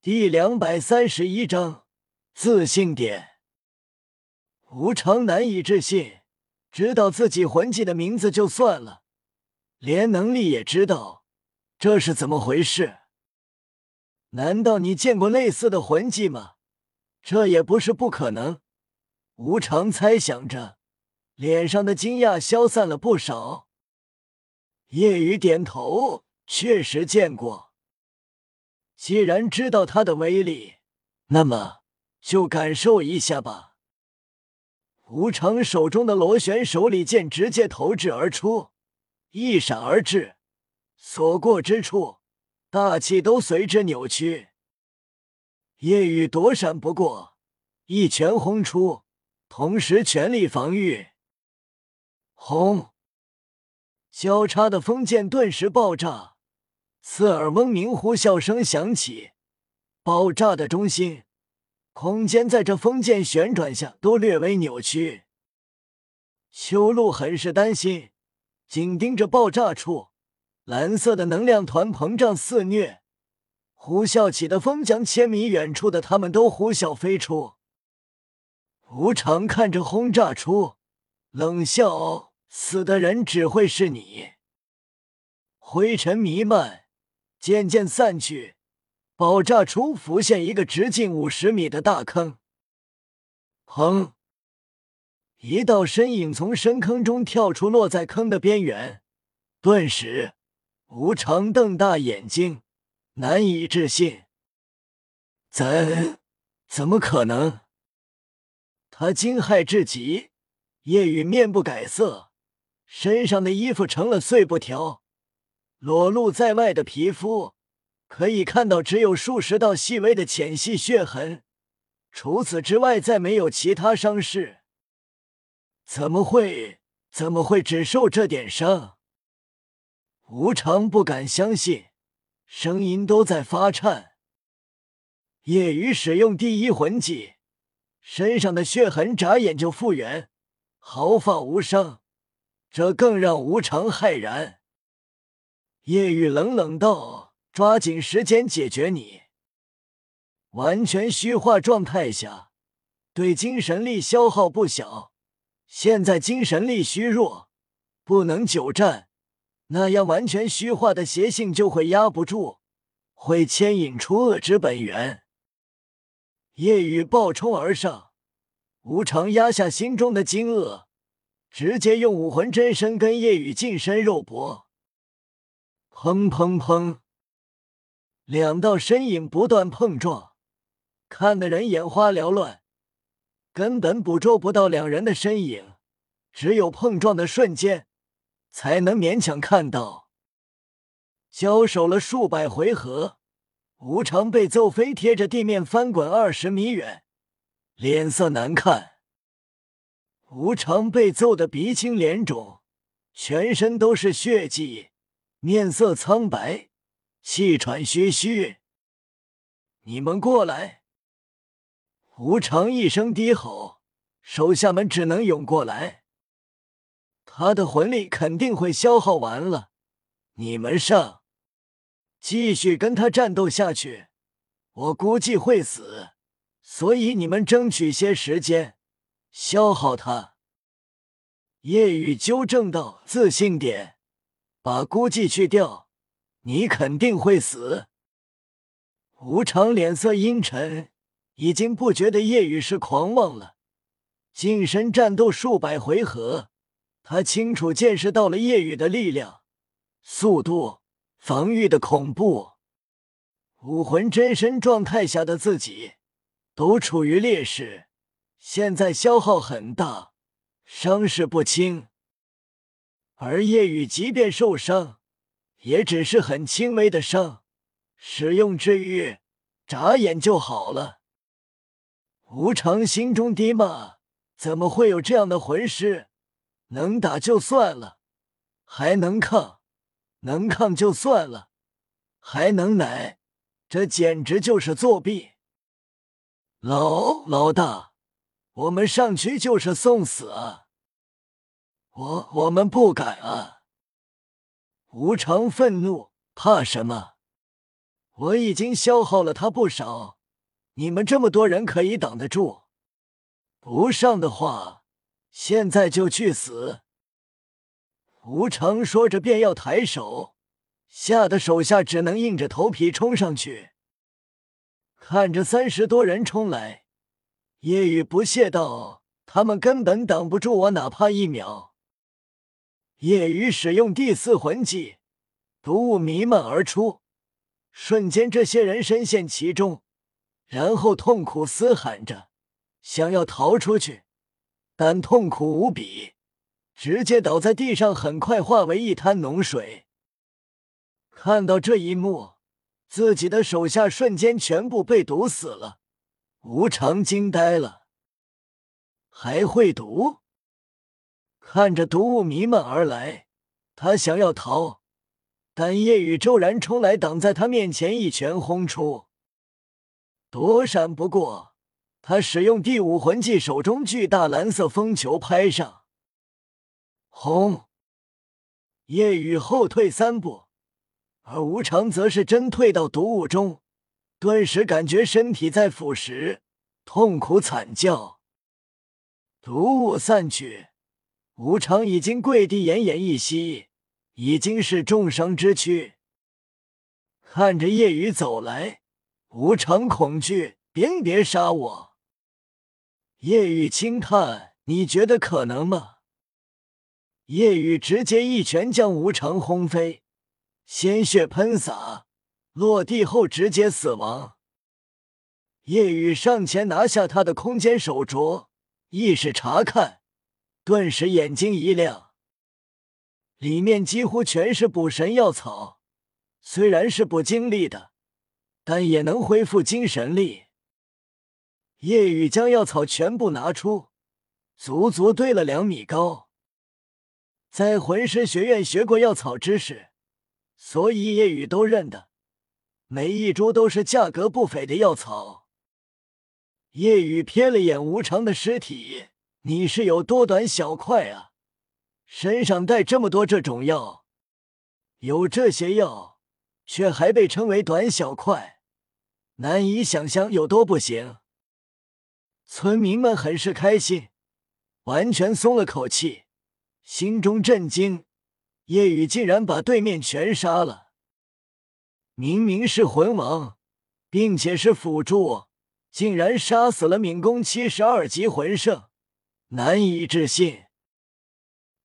第两百三十一章自信点。无常难以置信，知道自己魂技的名字就算了，连能力也知道，这是怎么回事？难道你见过类似的魂技吗？这也不是不可能。无常猜想着，脸上的惊讶消散了不少。叶雨点头，确实见过。既然知道它的威力，那么就感受一下吧。无常手中的螺旋手里剑直接投掷而出，一闪而至，所过之处，大气都随之扭曲。夜雨躲闪不过，一拳轰出，同时全力防御。轰！交叉的风剑顿时爆炸，刺耳嗡鸣呼啸声响起，爆炸的中心。空间在这封剑旋转下都略微扭曲。修路很是担心，紧盯着爆炸处，蓝色的能量团膨胀肆虐，呼啸起的风将千米远处的他们都呼啸飞出。无常看着轰炸出，冷笑：“死的人只会是你。”灰尘弥漫，渐渐散去。爆炸出浮现一个直径五十米的大坑，砰！一道身影从深坑中跳出，落在坑的边缘。顿时，无常瞪大眼睛，难以置信：“怎怎么可能？”他惊骇至极。夜雨面不改色，身上的衣服成了碎布条，裸露在外的皮肤。可以看到，只有数十道细微的浅细血痕，除此之外再没有其他伤势。怎么会？怎么会只受这点伤？无常不敢相信，声音都在发颤。夜雨使用第一魂技，身上的血痕眨眼就复原，毫发无伤，这更让无常骇然。夜雨冷冷道。抓紧时间解决你！完全虚化状态下，对精神力消耗不小。现在精神力虚弱，不能久战，那样完全虚化的邪性就会压不住，会牵引出恶之本源。夜雨暴冲而上，无常压下心中的惊愕，直接用武魂真身跟夜雨近身肉搏。砰砰砰！两道身影不断碰撞，看得人眼花缭乱，根本捕捉不到两人的身影，只有碰撞的瞬间才能勉强看到。交手了数百回合，无常被揍飞，贴着地面翻滚二十米远，脸色难看。无常被揍得鼻青脸肿，全身都是血迹，面色苍白。气喘吁吁，你们过来！无常一声低吼，手下们只能涌过来。他的魂力肯定会消耗完了，你们上，继续跟他战斗下去。我估计会死，所以你们争取些时间，消耗他。夜雨纠正道：“自信点，把估计去掉。”你肯定会死。无常脸色阴沉，已经不觉得夜雨是狂妄了。近身战斗数百回合，他清楚见识到了夜雨的力量、速度、防御的恐怖。武魂真身状态下的自己都处于劣势，现在消耗很大，伤势不轻。而夜雨即便受伤，也只是很轻微的伤，使用治愈，眨眼就好了。无常心中低骂：怎么会有这样的魂师？能打就算了，还能抗，能抗就算了，还能奶，这简直就是作弊！老老大，我们上去就是送死啊！我我们不敢啊！无常愤怒，怕什么？我已经消耗了他不少，你们这么多人可以挡得住？不上的话，现在就去死！”无常说着便要抬手，吓得手下只能硬着头皮冲上去。看着三十多人冲来，夜雨不屑道：“他们根本挡不住我，哪怕一秒。”夜雨使用第四魂技，毒雾弥漫而出，瞬间这些人深陷其中，然后痛苦嘶喊着，想要逃出去，但痛苦无比，直接倒在地上，很快化为一滩脓水。看到这一幕。自己的手下瞬间全部被毒死了，无常惊呆了，还会毒？看着毒雾弥漫而来，他想要逃，但夜雨骤然冲来，挡在他面前，一拳轰出，躲闪不过。他使用第五魂技，手中巨大蓝色风球拍上，轰！夜雨后退三步。而无常则是真退到毒雾中，顿时感觉身体在腐蚀，痛苦惨叫。毒雾散去，无常已经跪地，奄奄一息，已经是重伤之躯。看着夜雨走来，无常恐惧，别别杀我！夜雨轻叹：“你觉得可能吗？”夜雨直接一拳将无常轰飞。鲜血喷洒，落地后直接死亡。夜雨上前拿下他的空间手镯，意识查看，顿时眼睛一亮，里面几乎全是补神药草，虽然是不精力的，但也能恢复精神力。夜雨将药草全部拿出，足足堆了两米高。在魂师学院学过药草知识。所以夜雨都认得，每一株都是价格不菲的药草。夜雨瞥了眼无常的尸体，你是有多短小快啊？身上带这么多这种药，有这些药，却还被称为短小快，难以想象有多不行。村民们很是开心，完全松了口气，心中震惊。夜雨竟然把对面全杀了！明明是魂王，并且是辅助，竟然杀死了敏攻七十二级魂圣，难以置信！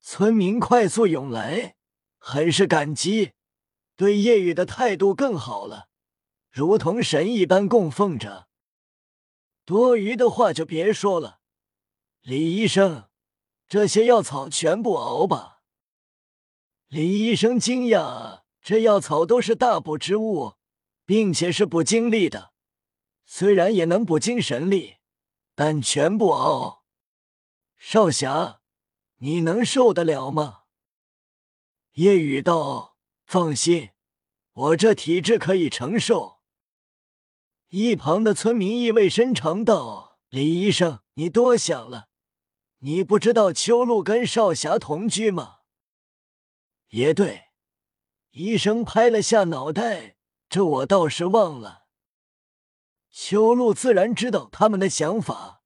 村民快速涌来，很是感激，对叶雨的态度更好了，如同神一般供奉着。多余的话就别说了，李医生，这些药草全部熬吧。李医生惊讶：“这药草都是大补之物，并且是补精力的，虽然也能补精神力，但全部熬。少侠，你能受得了吗？”叶雨道：“放心，我这体质可以承受。”一旁的村民意味深长道：“李医生，你多想了，你不知道秋露跟少侠同居吗？”也对，医生拍了下脑袋，这我倒是忘了。秋露自然知道他们的想法，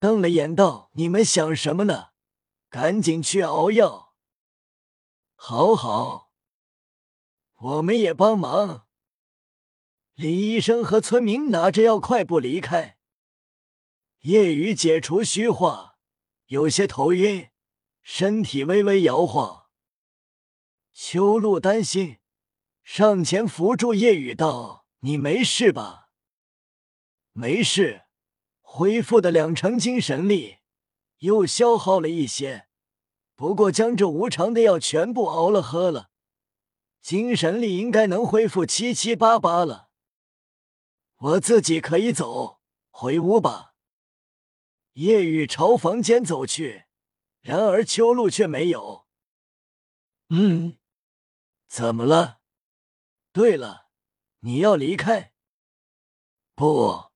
瞪了眼道：“你们想什么呢？赶紧去熬药。”好好，我们也帮忙。李医生和村民拿着药快步离开。夜雨解除虚化，有些头晕，身体微微摇晃。秋露担心，上前扶住夜雨道：“你没事吧？”“没事，恢复的两成精神力，又消耗了一些。不过将这无常的药全部熬了喝了，精神力应该能恢复七七八八了。我自己可以走，回屋吧。”夜雨朝房间走去，然而秋露却没有。嗯。怎么了？对了，你要离开？不，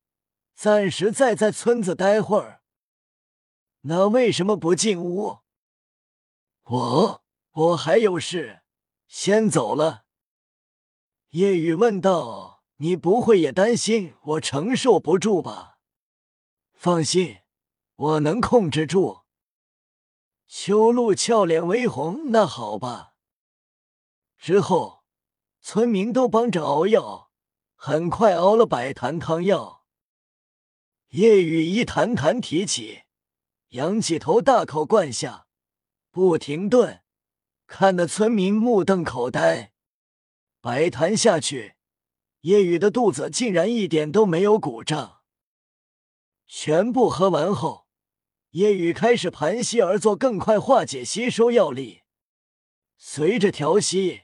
暂时再在村子待会儿。那为什么不进屋？我我还有事，先走了。叶雨问道：“你不会也担心我承受不住吧？放心，我能控制住。秋露俏脸微红，那好吧。之后，村民都帮着熬药，很快熬了百坛汤药。叶雨一坛坛提起，仰起头，大口灌下，不停顿，看得村民目瞪口呆。白坛下去，叶雨的肚子竟然一点都没有鼓胀。全部喝完后，叶雨开始盘膝而坐，更快化解吸收药力。随着调息，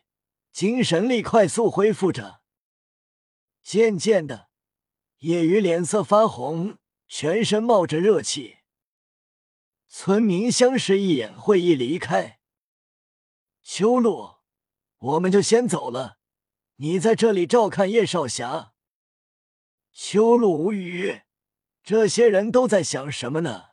精神力快速恢复着。渐渐的，叶雨脸色发红，全身冒着热气。村民相视一眼，会意离开。秋露，我们就先走了。你在这里照看叶少侠。秋露无语，这些人都在想什么呢？